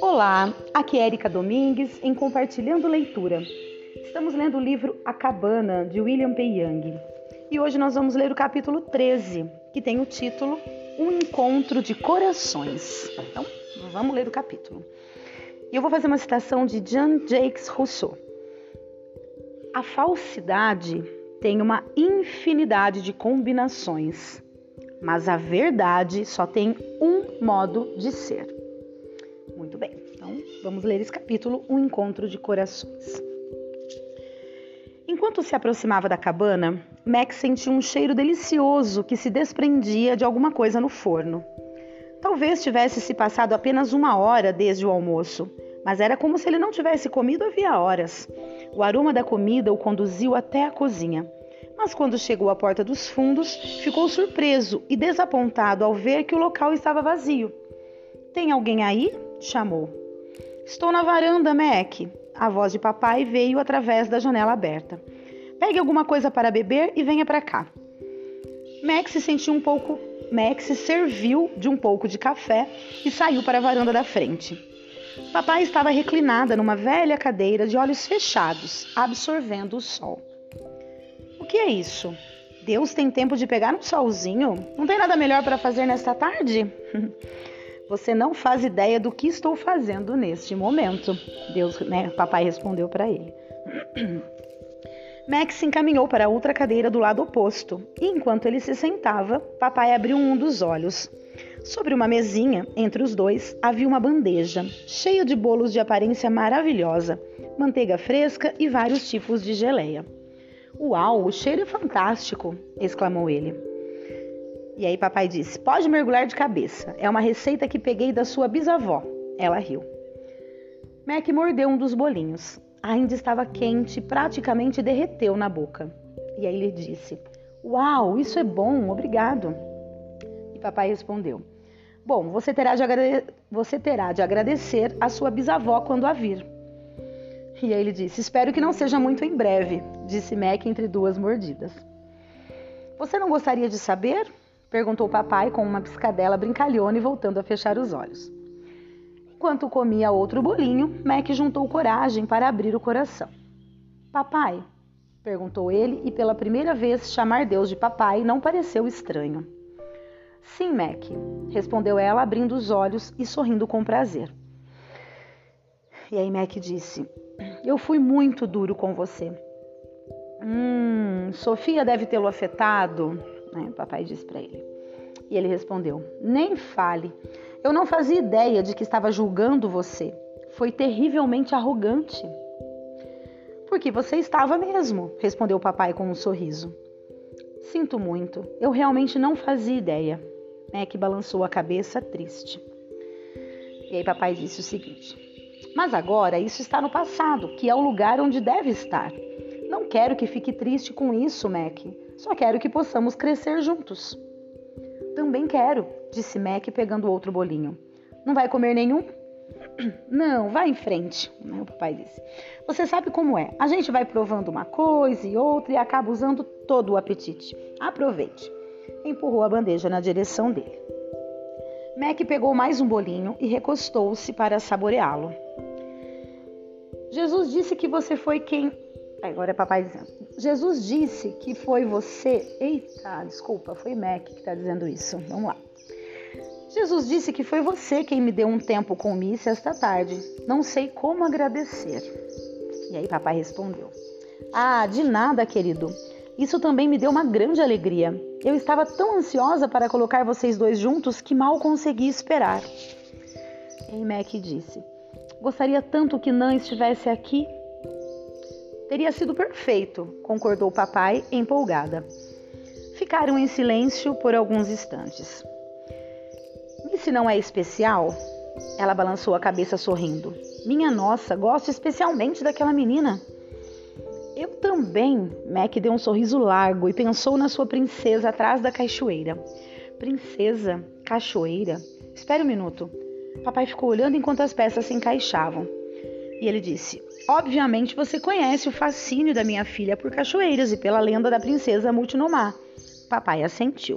Olá, aqui é Erika Domingues em Compartilhando Leitura. Estamos lendo o livro A Cabana, de William P. Young. E hoje nós vamos ler o capítulo 13, que tem o título Um Encontro de Corações. Então, vamos ler o capítulo. E eu vou fazer uma citação de Jean-Jacques Rousseau. A falsidade tem uma infinidade de combinações, mas a verdade só tem um modo de ser. Muito bem, então vamos ler esse capítulo, Um Encontro de Corações. Enquanto se aproximava da cabana, Max sentiu um cheiro delicioso que se desprendia de alguma coisa no forno. Talvez tivesse se passado apenas uma hora desde o almoço, mas era como se ele não tivesse comido havia horas. O aroma da comida o conduziu até a cozinha. Mas quando chegou à porta dos fundos, ficou surpreso e desapontado ao ver que o local estava vazio. Tem alguém aí? chamou. Estou na varanda, Mac. A voz de papai veio através da janela aberta. Pegue alguma coisa para beber e venha para cá. Max se sentiu um pouco. Max serviu de um pouco de café e saiu para a varanda da frente. Papai estava reclinada numa velha cadeira de olhos fechados, absorvendo o sol. O que é isso? Deus tem tempo de pegar um solzinho? Não tem nada melhor para fazer nesta tarde? Você não faz ideia do que estou fazendo neste momento. Deus, né? Papai respondeu para ele. Max se encaminhou para outra cadeira do lado oposto, e enquanto ele se sentava, papai abriu um dos olhos. Sobre uma mesinha, entre os dois, havia uma bandeja, cheia de bolos de aparência maravilhosa, manteiga fresca e vários tipos de geleia. Uau, o cheiro é fantástico! exclamou ele. E aí papai disse: Pode mergulhar de cabeça. É uma receita que peguei da sua bisavó. Ela riu. Mac mordeu um dos bolinhos. Ainda estava quente, praticamente derreteu na boca. E aí ele disse: Uau, isso é bom, obrigado. E papai respondeu: Bom, você terá, de agrade... você terá de agradecer a sua bisavó quando a vir. E aí ele disse: Espero que não seja muito em breve, disse Mac entre duas mordidas. Você não gostaria de saber? perguntou papai com uma piscadela brincalhona e voltando a fechar os olhos. Enquanto comia outro bolinho, Mac juntou coragem para abrir o coração. Papai? perguntou ele, e pela primeira vez chamar Deus de papai não pareceu estranho. Sim, Mac, respondeu ela, abrindo os olhos e sorrindo com prazer. E aí Mac disse: Eu fui muito duro com você. Hum, Sofia deve tê-lo afetado, né? Papai disse para ele. E ele respondeu: Nem fale. Eu não fazia ideia de que estava julgando você. Foi terrivelmente arrogante. Porque você estava mesmo, respondeu o papai com um sorriso. Sinto muito, eu realmente não fazia ideia. Mac balançou a cabeça triste. E aí papai disse o seguinte: Mas agora isso está no passado, que é o lugar onde deve estar. Não quero que fique triste com isso, Mac. Só quero que possamos crescer juntos. Também quero, disse Mac pegando outro bolinho. Não vai comer nenhum? Não, vá em frente, né, o papai disse. Você sabe como é. A gente vai provando uma coisa e outra e acaba usando todo o apetite. Aproveite empurrou a bandeja na direção dele. Mac pegou mais um bolinho e recostou-se para saboreá-lo. Jesus disse que você foi quem. Agora é papai dizendo. Jesus disse que foi você. Eita, desculpa, foi Mac que está dizendo isso. Vamos lá. Jesus disse que foi você quem me deu um tempo com Missy esta tarde. Não sei como agradecer. E aí papai respondeu: Ah, de nada, querido. Isso também me deu uma grande alegria. Eu estava tão ansiosa para colocar vocês dois juntos que mal consegui esperar. E Mac disse: Gostaria tanto que Nan estivesse aqui. Teria sido perfeito, concordou o papai, empolgada. Ficaram em silêncio por alguns instantes. Se não é especial? Ela balançou a cabeça sorrindo. Minha nossa, gosto especialmente daquela menina. Eu também. Mac deu um sorriso largo e pensou na sua princesa atrás da cachoeira. Princesa, cachoeira. Espere um minuto. Papai ficou olhando enquanto as peças se encaixavam. E ele disse: Obviamente você conhece o fascínio da minha filha por cachoeiras e pela lenda da princesa Multinomar. Papai assentiu.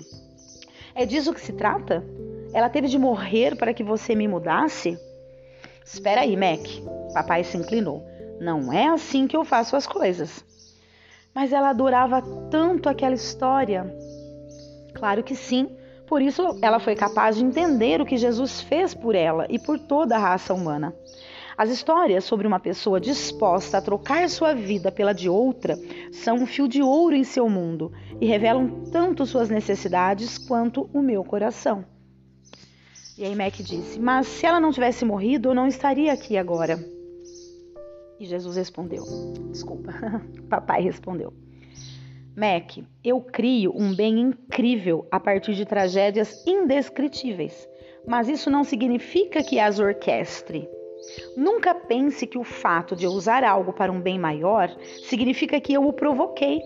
É disso que se trata? Ela teve de morrer para que você me mudasse? Espera aí, Mac. Papai se inclinou. Não é assim que eu faço as coisas. Mas ela adorava tanto aquela história. Claro que sim. Por isso ela foi capaz de entender o que Jesus fez por ela e por toda a raça humana. As histórias sobre uma pessoa disposta a trocar sua vida pela de outra são um fio de ouro em seu mundo e revelam tanto suas necessidades quanto o meu coração. E aí Mac disse: Mas se ela não tivesse morrido, eu não estaria aqui agora. E Jesus respondeu: Desculpa, papai respondeu. Mac, eu crio um bem incrível a partir de tragédias indescritíveis, mas isso não significa que as orquestre. Nunca pense que o fato de eu usar algo para um bem maior significa que eu o provoquei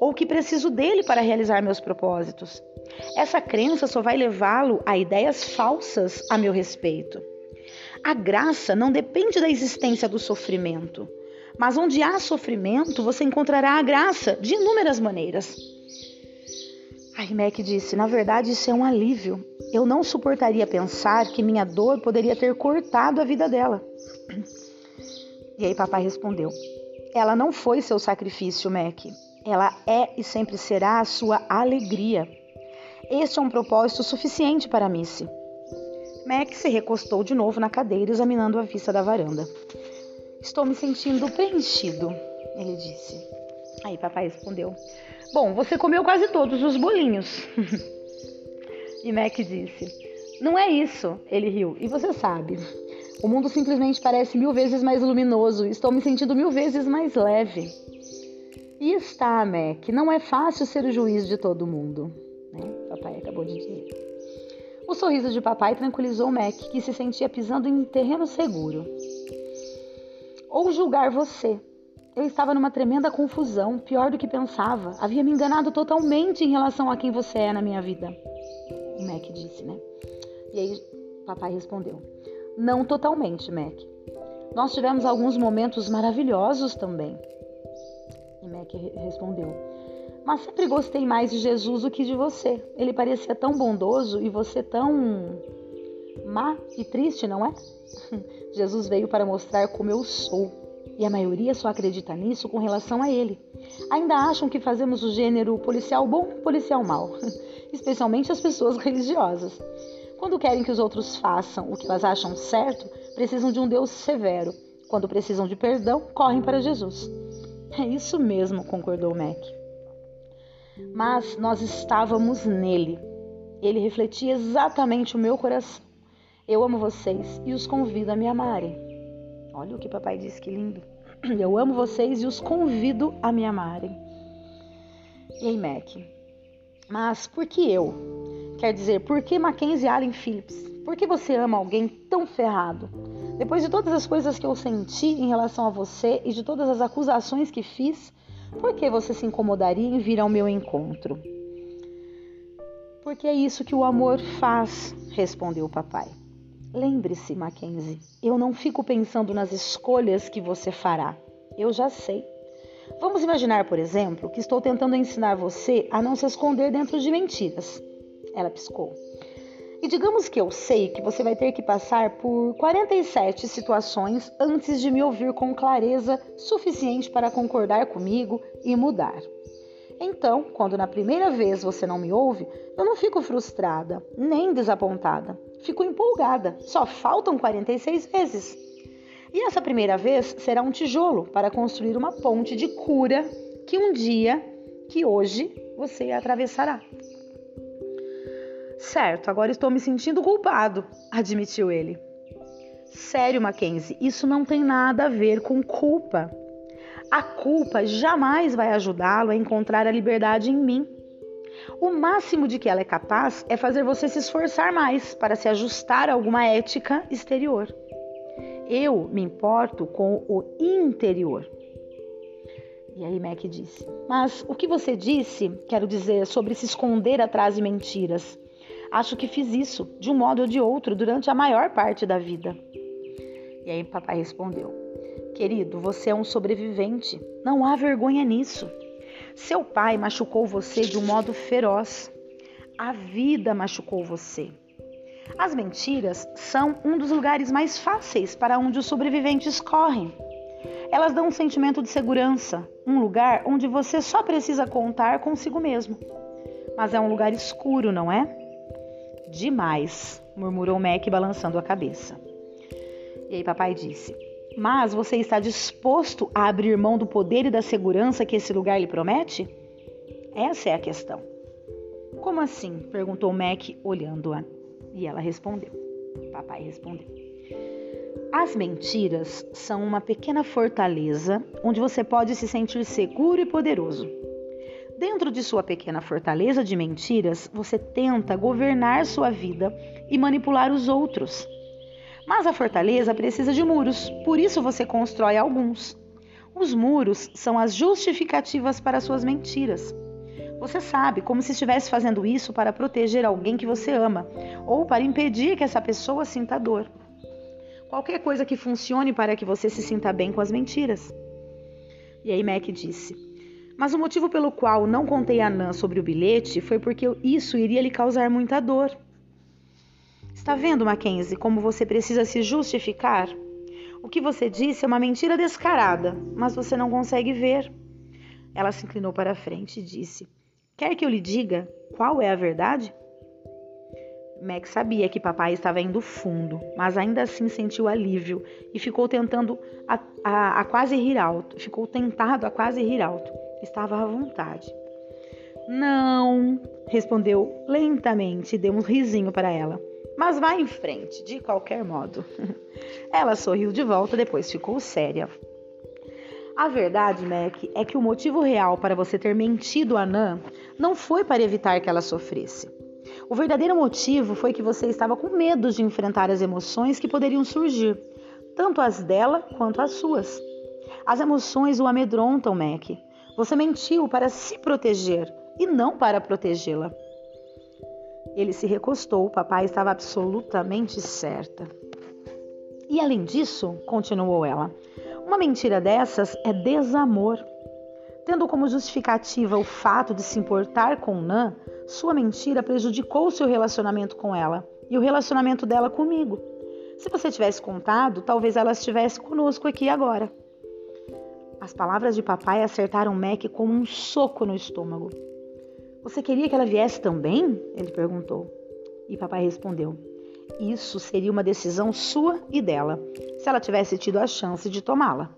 ou que preciso dele para realizar meus propósitos. Essa crença só vai levá-lo a ideias falsas a meu respeito. A graça não depende da existência do sofrimento, mas onde há sofrimento, você encontrará a graça de inúmeras maneiras. Mac disse: Na verdade, isso é um alívio. Eu não suportaria pensar que minha dor poderia ter cortado a vida dela. E aí, papai respondeu: Ela não foi seu sacrifício, Mac. Ela é e sempre será a sua alegria. Este é um propósito suficiente para Missy. Mac se recostou de novo na cadeira, examinando a vista da varanda. Estou me sentindo preenchido, ele disse. Aí papai respondeu: Bom, você comeu quase todos os bolinhos. e Mac disse: Não é isso, ele riu. E você sabe, o mundo simplesmente parece mil vezes mais luminoso. Estou me sentindo mil vezes mais leve. E está, Mac, não é fácil ser o juiz de todo mundo. Né? Papai acabou de dizer. O sorriso de papai tranquilizou Mac, que se sentia pisando em terreno seguro. Ou julgar você. Eu estava numa tremenda confusão, pior do que pensava. Havia me enganado totalmente em relação a quem você é na minha vida. O Mac disse, né? E aí papai respondeu: Não totalmente, Mac. Nós tivemos alguns momentos maravilhosos também. E Mac respondeu: mas sempre gostei mais de Jesus do que de você. Ele parecia tão bondoso e você tão má e triste, não é? Jesus veio para mostrar como eu sou. E a maioria só acredita nisso com relação a ele. Ainda acham que fazemos o gênero policial bom, policial mal, especialmente as pessoas religiosas. Quando querem que os outros façam o que elas acham certo, precisam de um Deus severo. Quando precisam de perdão, correm para Jesus. É isso mesmo, concordou Mac mas nós estávamos nele. Ele refletia exatamente o meu coração. Eu amo vocês e os convido a me amarem. Olha o que papai disse, que lindo. Eu amo vocês e os convido a me amarem. E aí, Mac? Mas por que eu? Quer dizer, por que Mackenzie Allen Phillips? Por que você ama alguém tão ferrado? Depois de todas as coisas que eu senti em relação a você e de todas as acusações que fiz, por que você se incomodaria em vir ao meu encontro? Porque é isso que o amor faz, respondeu o papai. Lembre-se, Mackenzie, eu não fico pensando nas escolhas que você fará. Eu já sei. Vamos imaginar, por exemplo, que estou tentando ensinar você a não se esconder dentro de mentiras. Ela piscou. E digamos que eu sei que você vai ter que passar por 47 situações antes de me ouvir com clareza suficiente para concordar comigo e mudar. Então, quando na primeira vez você não me ouve, eu não fico frustrada, nem desapontada. Fico empolgada. Só faltam 46 vezes. E essa primeira vez será um tijolo para construir uma ponte de cura que um dia, que hoje, você atravessará. Certo, agora estou me sentindo culpado, admitiu ele. Sério, Mackenzie, isso não tem nada a ver com culpa. A culpa jamais vai ajudá-lo a encontrar a liberdade em mim. O máximo de que ela é capaz é fazer você se esforçar mais para se ajustar a alguma ética exterior. Eu me importo com o interior. E aí Mac disse: Mas o que você disse, quero dizer, sobre se esconder atrás de mentiras? Acho que fiz isso, de um modo ou de outro, durante a maior parte da vida. E aí papai respondeu: Querido, você é um sobrevivente. Não há vergonha nisso. Seu pai machucou você de um modo feroz. A vida machucou você. As mentiras são um dos lugares mais fáceis para onde os sobreviventes correm. Elas dão um sentimento de segurança, um lugar onde você só precisa contar consigo mesmo. Mas é um lugar escuro, não é? Demais, murmurou Mac balançando a cabeça. E aí papai disse: Mas você está disposto a abrir mão do poder e da segurança que esse lugar lhe promete? Essa é a questão. Como assim? perguntou Mac, olhando-a. E ela respondeu. Papai respondeu. As mentiras são uma pequena fortaleza onde você pode se sentir seguro e poderoso. Dentro de sua pequena fortaleza de mentiras, você tenta governar sua vida e manipular os outros. Mas a fortaleza precisa de muros, por isso você constrói alguns. Os muros são as justificativas para suas mentiras. Você sabe, como se estivesse fazendo isso para proteger alguém que você ama ou para impedir que essa pessoa sinta dor. Qualquer coisa que funcione para que você se sinta bem com as mentiras. E aí Mac disse: Mas o motivo pelo qual não contei a Nan sobre o bilhete foi porque isso iria lhe causar muita dor. Está vendo, Mackenzie, como você precisa se justificar? O que você disse é uma mentira descarada, mas você não consegue ver. Ela se inclinou para a frente e disse: Quer que eu lhe diga qual é a verdade? Max sabia que papai estava indo fundo, mas ainda assim sentiu alívio e ficou tentando a, a, a, quase rir alto. Ficou tentado a quase rir alto. Estava à vontade. Não, respondeu lentamente e deu um risinho para ela. Mas vá em frente, de qualquer modo. ela sorriu de volta, depois ficou séria. A verdade, Mac, é que o motivo real para você ter mentido a Nan não foi para evitar que ela sofresse. O verdadeiro motivo foi que você estava com medo de enfrentar as emoções que poderiam surgir, tanto as dela quanto as suas. As emoções o amedrontam, Mac. Você mentiu para se proteger e não para protegê-la. Ele se recostou, papai estava absolutamente certa. E além disso, continuou ela, uma mentira dessas é desamor. Tendo como justificativa o fato de se importar com Nan, sua mentira prejudicou seu relacionamento com ela e o relacionamento dela comigo. Se você tivesse contado, talvez ela estivesse conosco aqui agora. As palavras de papai acertaram Mac como um soco no estômago. Você queria que ela viesse também? Ele perguntou. E papai respondeu: isso seria uma decisão sua e dela, se ela tivesse tido a chance de tomá-la.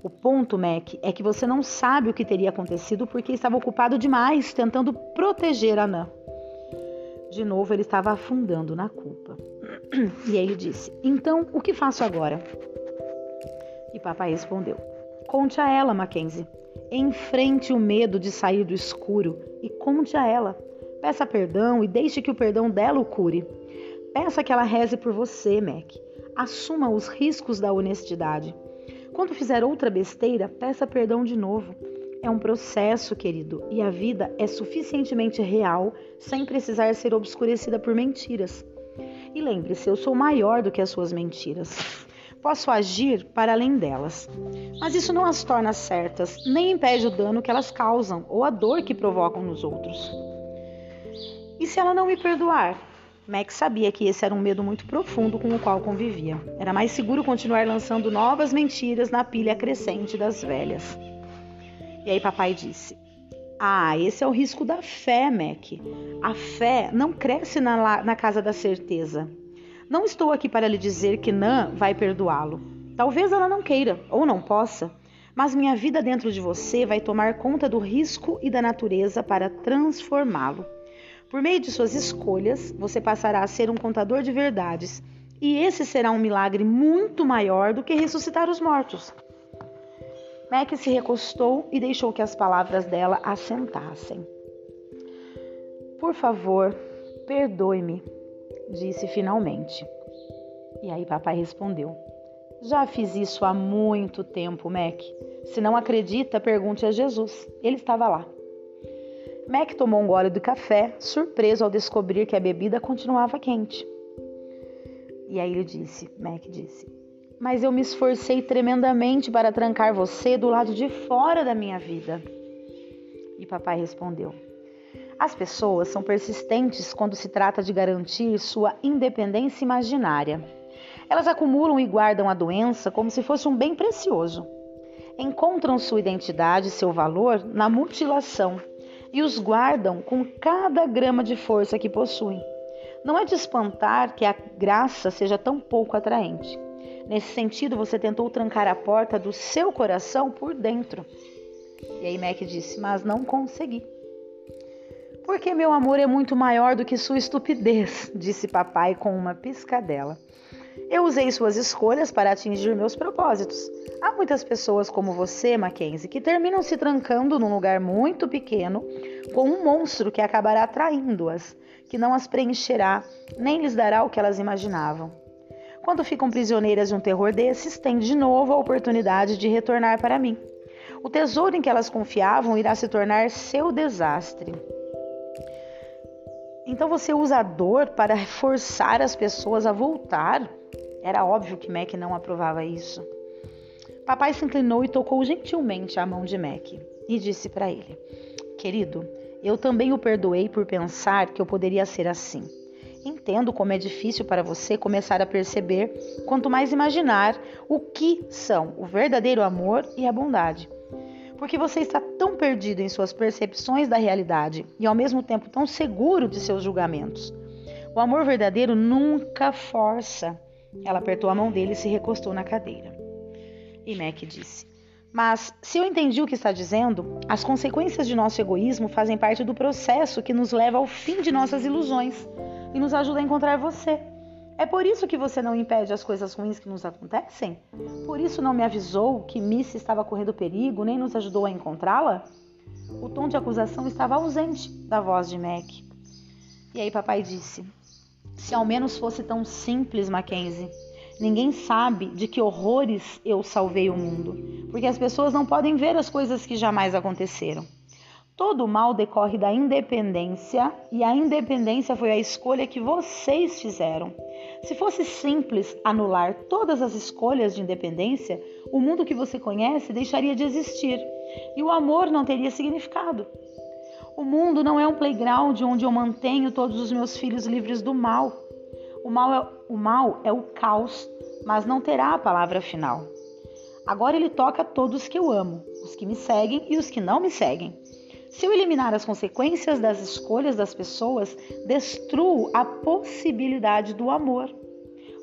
O ponto, Mac, é que você não sabe o que teria acontecido porque estava ocupado demais tentando proteger a Nan. De novo, ele estava afundando na culpa. E aí ele disse: Então, o que faço agora? E papai respondeu: Conte a ela, Mackenzie. Enfrente o medo de sair do escuro e conte a ela. Peça perdão e deixe que o perdão dela o cure. Peça que ela reze por você, Mac. Assuma os riscos da honestidade. Quando fizer outra besteira, peça perdão de novo. É um processo, querido, e a vida é suficientemente real sem precisar ser obscurecida por mentiras. E lembre-se, eu sou maior do que as suas mentiras. Posso agir para além delas. Mas isso não as torna certas, nem impede o dano que elas causam ou a dor que provocam nos outros. E se ela não me perdoar? Max sabia que esse era um medo muito profundo com o qual convivia. Era mais seguro continuar lançando novas mentiras na pilha crescente das velhas. E aí papai disse: Ah, esse é o risco da fé, Mac. A fé não cresce na, na casa da certeza. Não estou aqui para lhe dizer que Nan vai perdoá-lo. Talvez ela não queira ou não possa, mas minha vida dentro de você vai tomar conta do risco e da natureza para transformá-lo. Por meio de suas escolhas, você passará a ser um contador de verdades, e esse será um milagre muito maior do que ressuscitar os mortos. Mac se recostou e deixou que as palavras dela assentassem. Por favor, perdoe-me, disse finalmente. E aí papai respondeu: Já fiz isso há muito tempo, Mac. Se não acredita, pergunte a Jesus. Ele estava lá. Mac tomou um gole de café, surpreso ao descobrir que a bebida continuava quente. E aí ele disse, Mac disse, mas eu me esforcei tremendamente para trancar você do lado de fora da minha vida. E papai respondeu, As pessoas são persistentes quando se trata de garantir sua independência imaginária. Elas acumulam e guardam a doença como se fosse um bem precioso. Encontram sua identidade e seu valor na mutilação e os guardam com cada grama de força que possuem. Não é de espantar que a graça seja tão pouco atraente. Nesse sentido, você tentou trancar a porta do seu coração por dentro. E aí Mac disse: Mas não consegui. Porque meu amor é muito maior do que sua estupidez, disse papai com uma piscadela. Eu usei suas escolhas para atingir meus propósitos. Há muitas pessoas como você, Mackenzie, que terminam se trancando num lugar muito pequeno com um monstro que acabará atraindo-as, que não as preencherá, nem lhes dará o que elas imaginavam. Quando ficam prisioneiras de um terror desses, têm de novo a oportunidade de retornar para mim. O tesouro em que elas confiavam irá se tornar seu desastre. Então você usa a dor para forçar as pessoas a voltar? Era óbvio que Mac não aprovava isso. Papai se inclinou e tocou gentilmente a mão de Mac e disse para ele: Querido, eu também o perdoei por pensar que eu poderia ser assim. Entendo como é difícil para você começar a perceber, quanto mais imaginar, o que são o verdadeiro amor e a bondade. Porque você está tão perdido em suas percepções da realidade e ao mesmo tempo tão seguro de seus julgamentos. O amor verdadeiro nunca força. Ela apertou a mão dele e se recostou na cadeira. E Mac disse: Mas, se eu entendi o que está dizendo, as consequências de nosso egoísmo fazem parte do processo que nos leva ao fim de nossas ilusões e nos ajuda a encontrar você. É por isso que você não impede as coisas ruins que nos acontecem? Por isso não me avisou que Missy estava correndo perigo, nem nos ajudou a encontrá-la? O tom de acusação estava ausente da voz de Mac. E aí papai disse: Se ao menos fosse tão simples, Mackenzie. Ninguém sabe de que horrores eu salvei o mundo, porque as pessoas não podem ver as coisas que jamais aconteceram. Todo mal decorre da independência e a independência foi a escolha que vocês fizeram. Se fosse simples anular todas as escolhas de independência, o mundo que você conhece deixaria de existir e o amor não teria significado. O mundo não é um playground onde eu mantenho todos os meus filhos livres do mal. O mal é o, mal é o caos, mas não terá a palavra final. Agora ele toca todos que eu amo, os que me seguem e os que não me seguem. Se eu eliminar as consequências das escolhas das pessoas, destruo a possibilidade do amor.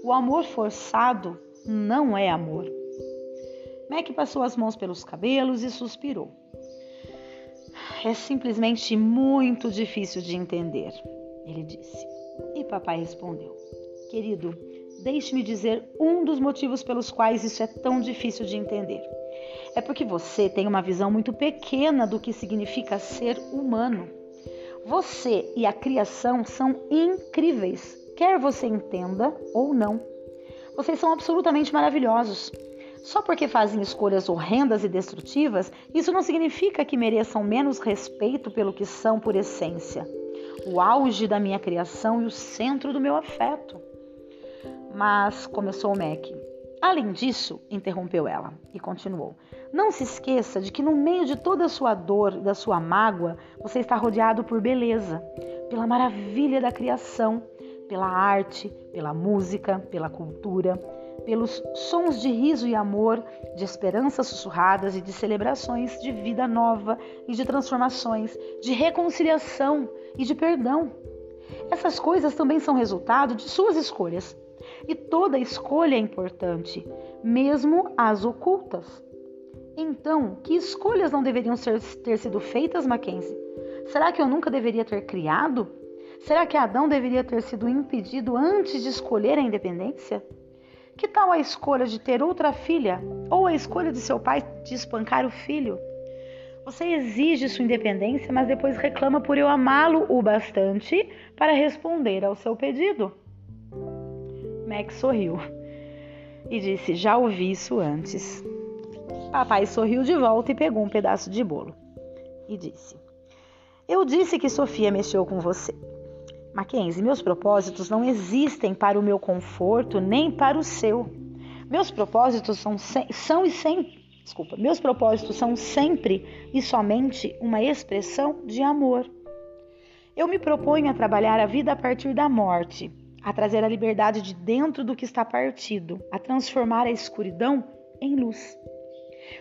O amor forçado não é amor. Mac passou as mãos pelos cabelos e suspirou. É simplesmente muito difícil de entender, ele disse. E papai respondeu: Querido, deixe-me dizer um dos motivos pelos quais isso é tão difícil de entender é porque você tem uma visão muito pequena do que significa ser humano. Você e a criação são incríveis, quer você entenda ou não. Vocês são absolutamente maravilhosos. Só porque fazem escolhas horrendas e destrutivas, isso não significa que mereçam menos respeito pelo que são por essência. O auge da minha criação e o centro do meu afeto. Mas, começou o Mac, Além disso, interrompeu ela e continuou: Não se esqueça de que no meio de toda a sua dor e da sua mágoa, você está rodeado por beleza, pela maravilha da criação, pela arte, pela música, pela cultura, pelos sons de riso e amor, de esperanças sussurradas e de celebrações de vida nova e de transformações, de reconciliação e de perdão. Essas coisas também são resultado de suas escolhas e toda escolha é importante, mesmo as ocultas. Então, que escolhas não deveriam ser, ter sido feitas, Mackenzie? Será que eu nunca deveria ter criado? Será que Adão deveria ter sido impedido antes de escolher a independência? Que tal a escolha de ter outra filha ou a escolha de seu pai de espancar o filho? Você exige sua independência, mas depois reclama por eu amá-lo o bastante para responder ao seu pedido. Max sorriu e disse: Já ouvi isso antes. Papai sorriu de volta e pegou um pedaço de bolo e disse: Eu disse que Sofia mexeu com você. Mackenzie, meus propósitos não existem para o meu conforto nem para o seu. Meus propósitos são, são e sempre. Desculpa, meus propósitos são sempre e somente uma expressão de amor. Eu me proponho a trabalhar a vida a partir da morte, a trazer a liberdade de dentro do que está partido, a transformar a escuridão em luz.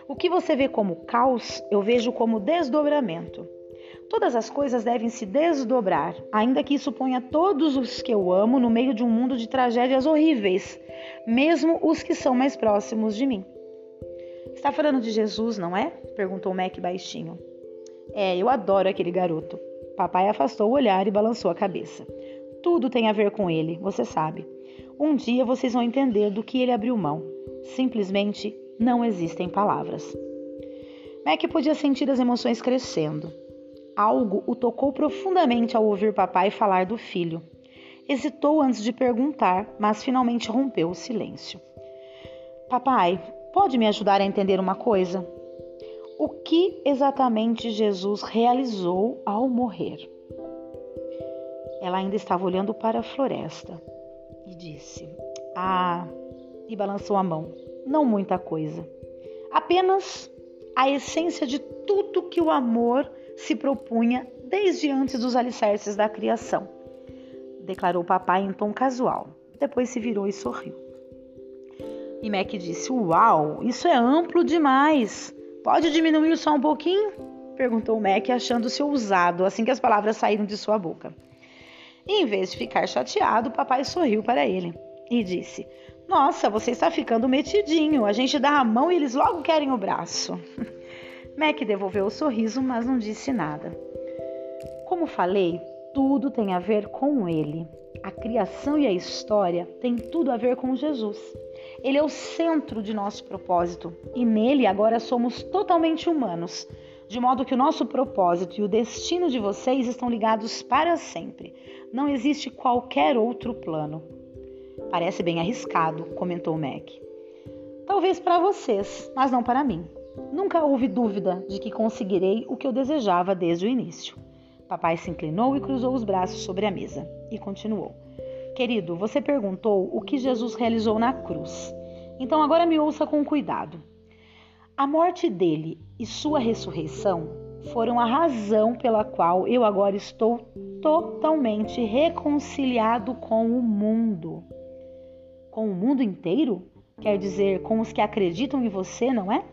O que você vê como caos, eu vejo como desdobramento. Todas as coisas devem se desdobrar, ainda que isso ponha todos os que eu amo no meio de um mundo de tragédias horríveis, mesmo os que são mais próximos de mim. Está falando de Jesus, não é? perguntou Mac baixinho. É, eu adoro aquele garoto. Papai afastou o olhar e balançou a cabeça. Tudo tem a ver com ele, você sabe. Um dia vocês vão entender do que ele abriu mão. Simplesmente não existem palavras. Mac podia sentir as emoções crescendo. Algo o tocou profundamente ao ouvir papai falar do filho. Hesitou antes de perguntar, mas finalmente rompeu o silêncio. Papai, pode me ajudar a entender uma coisa? O que exatamente Jesus realizou ao morrer? Ela ainda estava olhando para a floresta e disse: Ah, e balançou a mão. Não muita coisa. Apenas a essência de tudo que o amor se propunha desde antes dos alicerces da criação, declarou o papai em tom casual. Depois se virou e sorriu. E Mac disse: Uau, isso é amplo demais. Pode diminuir só um pouquinho? perguntou Mac, achando-se ousado assim que as palavras saíram de sua boca. E, em vez de ficar chateado, o papai sorriu para ele e disse: Nossa, você está ficando metidinho. A gente dá a mão e eles logo querem o braço. Mac devolveu o sorriso, mas não disse nada. Como falei, tudo tem a ver com ele. A criação e a história têm tudo a ver com Jesus. Ele é o centro de nosso propósito e nele agora somos totalmente humanos de modo que o nosso propósito e o destino de vocês estão ligados para sempre. Não existe qualquer outro plano. Parece bem arriscado, comentou Mac. Talvez para vocês, mas não para mim. Nunca houve dúvida de que conseguirei o que eu desejava desde o início. Papai se inclinou e cruzou os braços sobre a mesa e continuou: Querido, você perguntou o que Jesus realizou na cruz. Então agora me ouça com cuidado. A morte dele e sua ressurreição foram a razão pela qual eu agora estou totalmente reconciliado com o mundo. Com o mundo inteiro? Quer dizer, com os que acreditam em você, não é?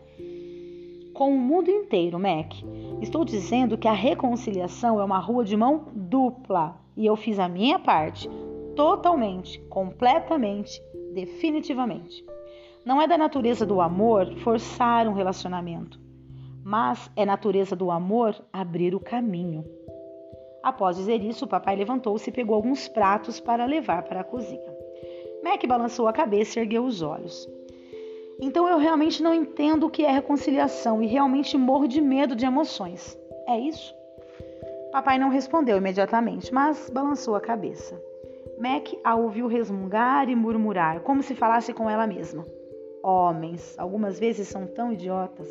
Com o mundo inteiro, Mac. Estou dizendo que a reconciliação é uma rua de mão dupla e eu fiz a minha parte, totalmente, completamente, definitivamente. Não é da natureza do amor forçar um relacionamento, mas é natureza do amor abrir o caminho. Após dizer isso, o papai levantou-se e pegou alguns pratos para levar para a cozinha. Mac balançou a cabeça e ergueu os olhos. Então eu realmente não entendo o que é reconciliação e realmente morro de medo de emoções. É isso? Papai não respondeu imediatamente, mas balançou a cabeça. Mac a ouviu resmungar e murmurar, como se falasse com ela mesma homens, algumas vezes são tão idiotas.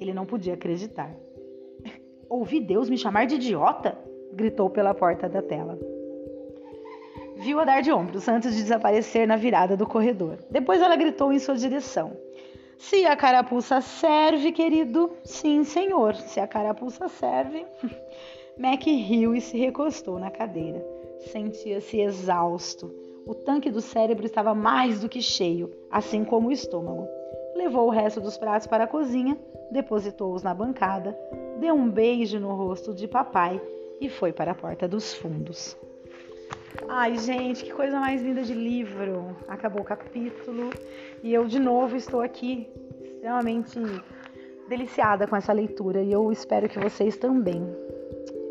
Ele não podia acreditar. Ouvi Deus me chamar de idiota? gritou pela porta da tela. Viu-a dar de ombros antes de desaparecer na virada do corredor. Depois ela gritou em sua direção. Se a carapuça serve, querido, sim, senhor. Se a carapuça serve. Mac riu e se recostou na cadeira. Sentia-se exausto. O tanque do cérebro estava mais do que cheio, assim como o estômago. Levou o resto dos pratos para a cozinha, depositou-os na bancada, deu um beijo no rosto de papai e foi para a porta dos fundos. Ai, gente, que coisa mais linda de livro! Acabou o capítulo e eu de novo estou aqui extremamente deliciada com essa leitura e eu espero que vocês também.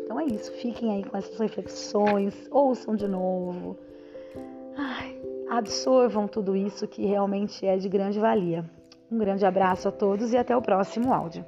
Então é isso, fiquem aí com essas reflexões, ouçam de novo Ai, absorvam tudo isso que realmente é de grande valia. Um grande abraço a todos e até o próximo áudio.